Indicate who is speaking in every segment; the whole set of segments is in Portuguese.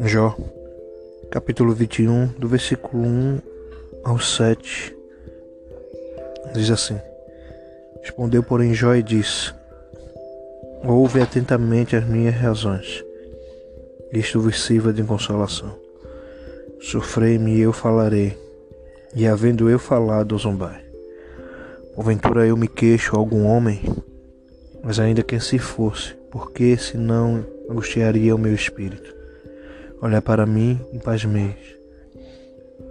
Speaker 1: Jó, capítulo 21, do versículo 1 ao 7, diz assim: Respondeu, porém, Jó e disse: Ouve atentamente as minhas razões, isto vos sirva de consolação. Sofrei-me e eu falarei, e havendo eu falado, zombai. Porventura eu me queixo a algum homem, mas ainda que assim fosse, porque senão angustiaria o meu espírito. Olha para mim e pasmeis,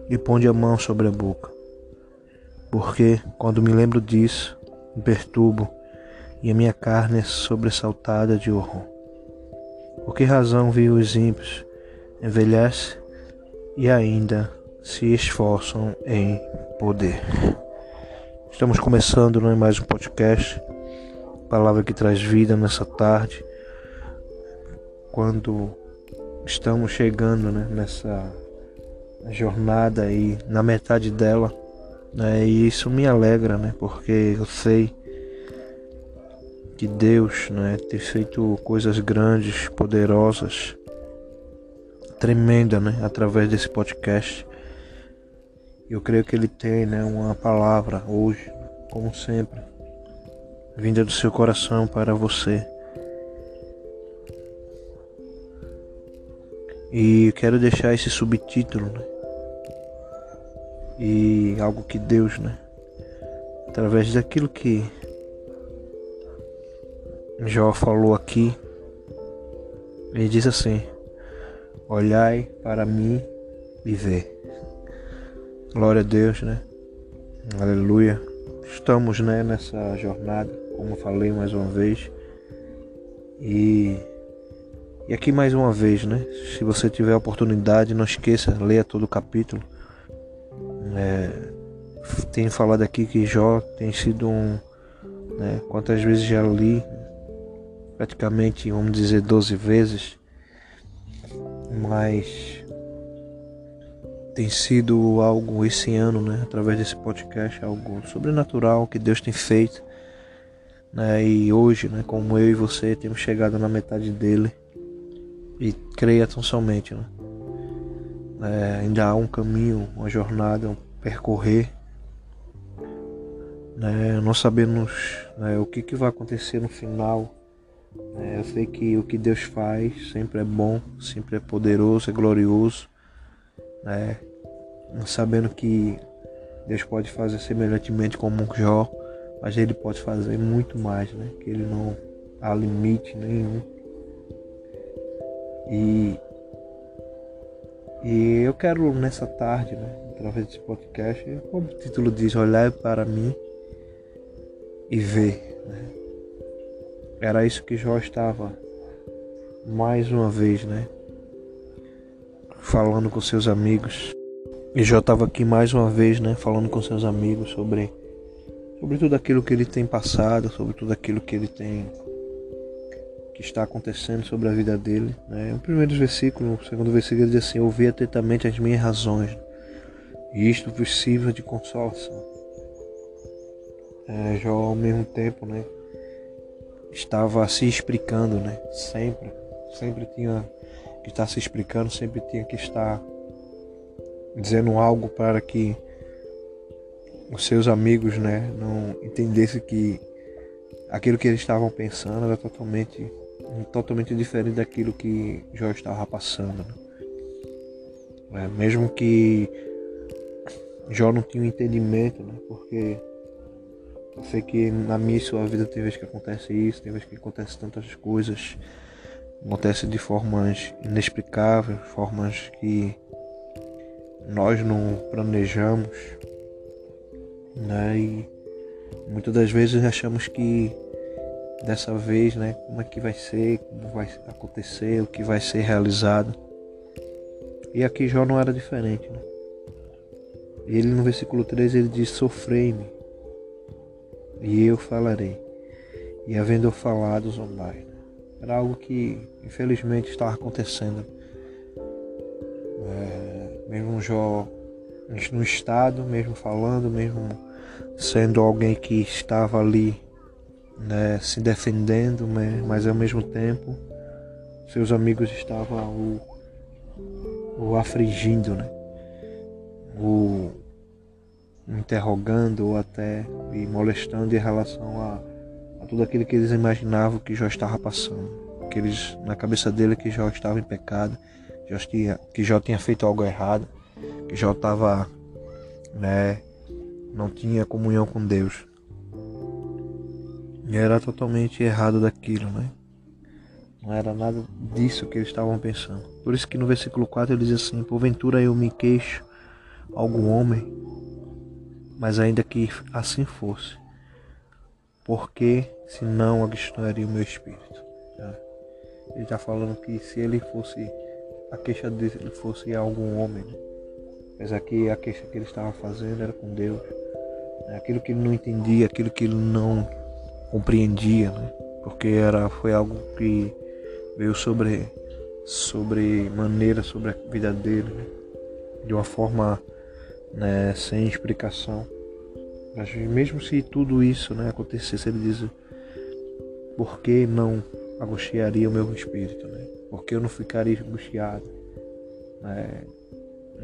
Speaker 1: e ponde a mão sobre a boca. Porque, quando me lembro disso, me perturbo, e a minha carne é sobressaltada de horror. Por que razão vi os ímpios envelhece e ainda se esforçam em poder? Estamos começando não é mais um podcast, palavra que traz vida nessa tarde, quando estamos chegando né, nessa jornada aí, na metade dela, né, e isso me alegra, né, porque eu sei que Deus né, tem feito coisas grandes, poderosas, tremenda, né, através desse podcast. Eu creio que Ele tem né, uma palavra hoje, como sempre, vinda do seu coração para você. E quero deixar esse subtítulo, né? E algo que Deus, né? Através daquilo que Jó falou aqui, ele diz assim: Olhai para mim e vê. Glória a Deus, né? Aleluia. Estamos, né, nessa jornada, como falei mais uma vez. E e aqui mais uma vez, né? Se você tiver a oportunidade, não esqueça, leia todo o capítulo. É, tenho falado aqui que Jó tem sido um. Né, quantas vezes já li? Praticamente, vamos dizer, 12 vezes. Mas tem sido algo esse ano, né? Através desse podcast, algo sobrenatural que Deus tem feito. Né, e hoje, né, como eu e você temos chegado na metade dele e creia tão somente. Né? É, ainda há um caminho, uma jornada, um percorrer. Né? Não sabemos né, o que, que vai acontecer no final. É, eu sei que o que Deus faz sempre é bom, sempre é poderoso, é glorioso. Né? Sabendo que Deus pode fazer semelhantemente como um Jó, mas Ele pode fazer muito mais, né? que Ele não há limite nenhum e, e eu quero nessa tarde, né, através desse podcast, como o título diz, olhar para mim e ver. Né? Era isso que Jó estava mais uma vez, né? Falando com seus amigos. E Jó estava aqui mais uma vez, né? Falando com seus amigos sobre, sobre tudo aquilo que ele tem passado, sobre tudo aquilo que ele tem que está acontecendo sobre a vida dele. Né? O primeiro versículo, o segundo versículo diz assim: Ouvi atentamente as minhas razões, e isto vos sirva de consolação. É, Jó, ao mesmo tempo, né, estava se explicando, né, sempre, sempre tinha que estar se explicando, sempre tinha que estar dizendo algo para que os seus amigos, né, não entendessem que aquilo que eles estavam pensando era totalmente totalmente diferente daquilo que Jó estava passando. Né? É, mesmo que Jó não tinha um entendimento, né? porque eu sei que na minha e sua vida tem vezes que acontece isso, tem vezes que acontece tantas coisas, acontece de formas inexplicáveis, formas que nós não planejamos, né? E muitas das vezes achamos que dessa vez, né? Como é que vai ser, como vai acontecer, o que vai ser realizado. E aqui Jó não era diferente, né? Ele no versículo 3 ele diz: Sofrei-me, e eu falarei. E havendo eu falado, zombai. Era algo que infelizmente estava acontecendo. É, mesmo Jó no estado, mesmo falando, mesmo sendo alguém que estava ali né, se defendendo, né, mas ao mesmo tempo seus amigos estavam o o afligindo, né? O interrogando ou até me molestando em relação a, a tudo aquilo que eles imaginavam que Jó estava passando. Que eles, na cabeça dele que Jó estava em pecado, tinha, que Jó tinha feito algo errado, que Jó estava, né, não tinha comunhão com Deus. Era totalmente errado daquilo, né? Não era nada disso que eles estavam pensando. Por isso que no versículo 4 ele diz assim: Porventura eu me queixo algum homem, mas ainda que assim fosse, porque senão aguiçoaria o meu espírito. Ele está falando que se ele fosse, a queixa dele fosse algum homem, né? mas aqui a queixa que ele estava fazendo era com Deus. Né? Aquilo que ele não entendia, aquilo que ele não compreendia, né? porque era, foi algo que veio sobre, sobre maneira sobre a vida dele, né? de uma forma né, sem explicação. Mas mesmo se tudo isso né, acontecesse, ele diz, por que não angustiaria o meu espírito? Né? Por que eu não ficaria angustiado? É,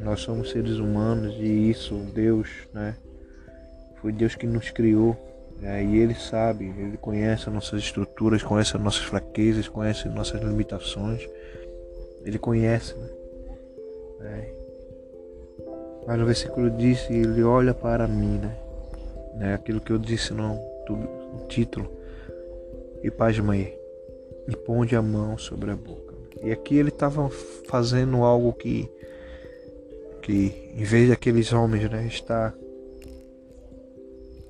Speaker 1: nós somos seres humanos e isso, Deus, né? Foi Deus que nos criou é, e Ele sabe, Ele conhece as nossas estruturas, conhece as nossas fraquezas, conhece as nossas limitações. Ele conhece, né? É. Mas no versículo diz, Ele olha para mim, né? É aquilo que eu disse no, no título. E pasmei. E ponde a mão sobre a boca. E aqui ele estava fazendo algo que, que em vez daqueles homens, né, estar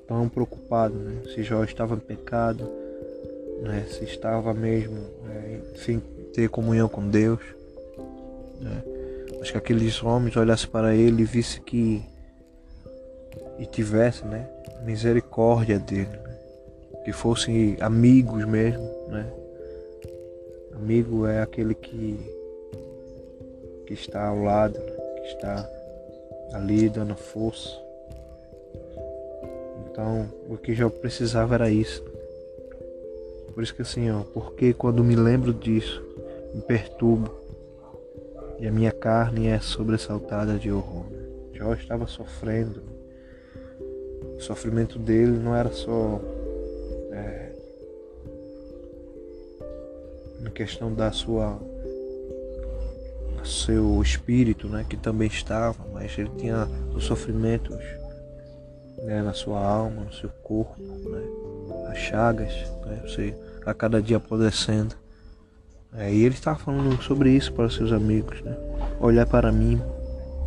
Speaker 1: tão preocupado, né? Se Jó estava em pecado, né? Se estava mesmo né? sem ter comunhão com Deus, né? Acho que aqueles homens olhassem para ele e vissem que e tivessem, né? Misericórdia dele, né? que fossem amigos mesmo, né? Amigo é aquele que que está ao lado, né? que está ali dando força então, o que já precisava era isso. Por isso que assim, ó, porque quando me lembro disso, me perturbo e a minha carne é sobressaltada de horror. Jó estava sofrendo. O sofrimento dele não era só é, na questão da sua seu espírito, né, que também estava, mas ele tinha os sofrimentos né, na sua alma, no seu corpo, né, as chagas, né, você a cada dia apodrecendo. É, e ele estava falando sobre isso para seus amigos, né? Olhar para mim,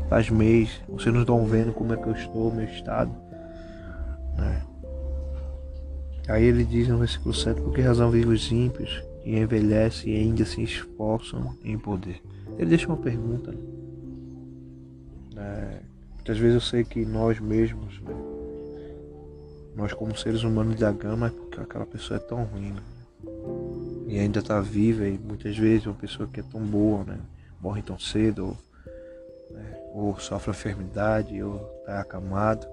Speaker 1: faz mês, vocês não estão vendo como é que eu estou, meu estado. Né? Aí ele diz no versículo 7, por que razão vivem os ímpios e envelhecem e ainda se esforçam em poder? Ele deixa uma pergunta. Né? É, muitas vezes eu sei que nós mesmos, né, nós como seres humanos da gama, porque aquela pessoa é tão ruim, né? E ainda está viva e muitas vezes uma pessoa que é tão boa, né? Morre tão cedo, ou, né? ou sofre enfermidade, ou está acamado,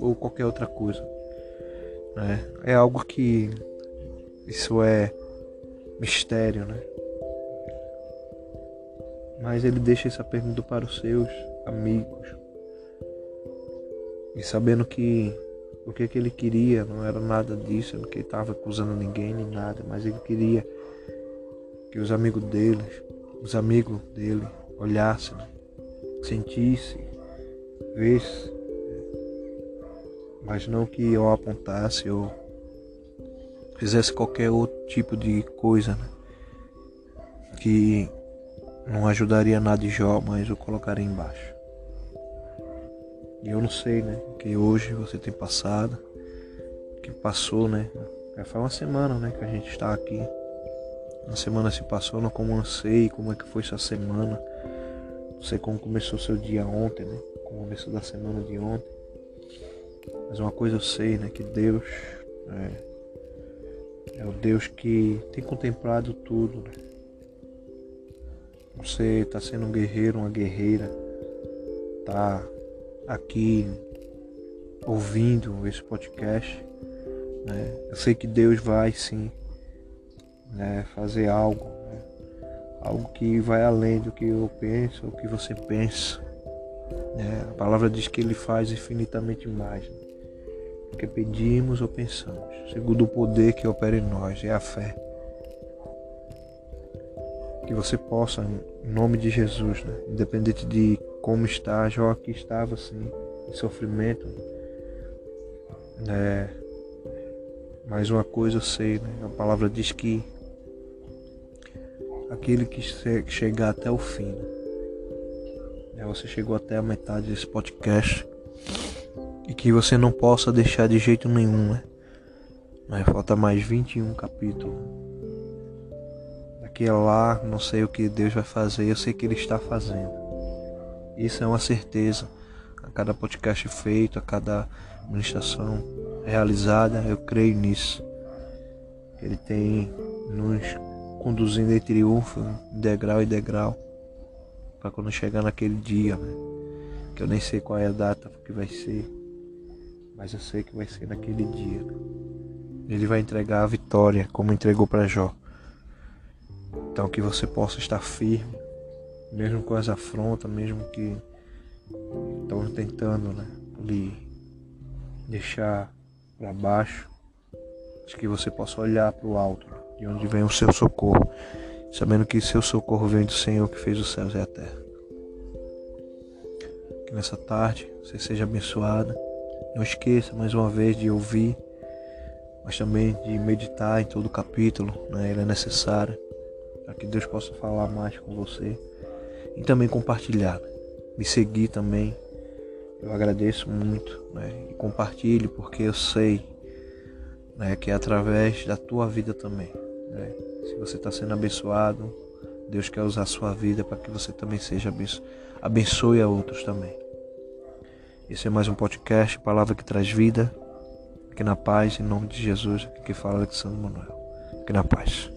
Speaker 1: ou qualquer outra coisa. Né? É algo que isso é mistério, né? Mas ele deixa essa pergunta para os seus amigos. E sabendo que o que, que ele queria não era nada disso, não que ele estava acusando ninguém nem nada, mas ele queria que os amigos dele, os amigos dele olhassem, sentissem, vissem, mas não que eu apontasse ou fizesse qualquer outro tipo de coisa né? que não ajudaria nada de Jó, mas eu colocaria embaixo. E eu não sei, né? Que hoje você tem passado, que passou, né? Já faz uma semana, né? Que a gente está aqui. Uma semana se passou, não como sei como é que foi essa semana. Não sei como começou seu dia ontem, né? Como começou da semana de ontem. Mas uma coisa eu sei, né? Que Deus é, é o Deus que tem contemplado tudo, né? Você está sendo um guerreiro, uma guerreira, tá aqui ouvindo esse podcast, né? eu sei que Deus vai sim né, fazer algo, né? algo que vai além do que eu penso ou que você pensa. Né? A palavra diz que ele faz infinitamente mais né? do que pedimos ou pensamos, segundo o poder que opera em nós, é a fé. Que você possa, em nome de Jesus, né? independente de como está, Jó aqui estava assim, em sofrimento. Né? Mais uma coisa eu sei, né? a palavra diz que aquele que chegar até o fim, né? você chegou até a metade desse podcast e que você não possa deixar de jeito nenhum, né? Mas falta mais 21 capítulos. Daqui a lá, não sei o que Deus vai fazer, eu sei que Ele está fazendo. Isso é uma certeza. A cada podcast feito, a cada ministração realizada, eu creio nisso. Ele tem nos conduzindo em triunfo, degrau em degrau, para quando chegar naquele dia, né? que eu nem sei qual é a data que vai ser, mas eu sei que vai ser naquele dia. Ele vai entregar a vitória, como entregou para Jó. Então que você possa estar firme, mesmo com as afrontas, mesmo que estão tentando né, lhe deixar para baixo, que você possa olhar para o alto, de onde vem o seu socorro, sabendo que seu socorro vem do Senhor que fez os céus e a terra. Que nessa tarde você seja abençoada. Não esqueça mais uma vez de ouvir, mas também de meditar em todo o capítulo, né? ele é necessário para que Deus possa falar mais com você e também compartilhar. Me seguir também. Eu agradeço muito né? e compartilhe porque eu sei né, que é através da tua vida também. Né? Se você está sendo abençoado, Deus quer usar a sua vida para que você também seja abençoado. Abençoe a outros também. Esse é mais um podcast, palavra que traz vida. Aqui na paz, em nome de Jesus, aqui que fala Alexandre Manuel. Aqui na paz.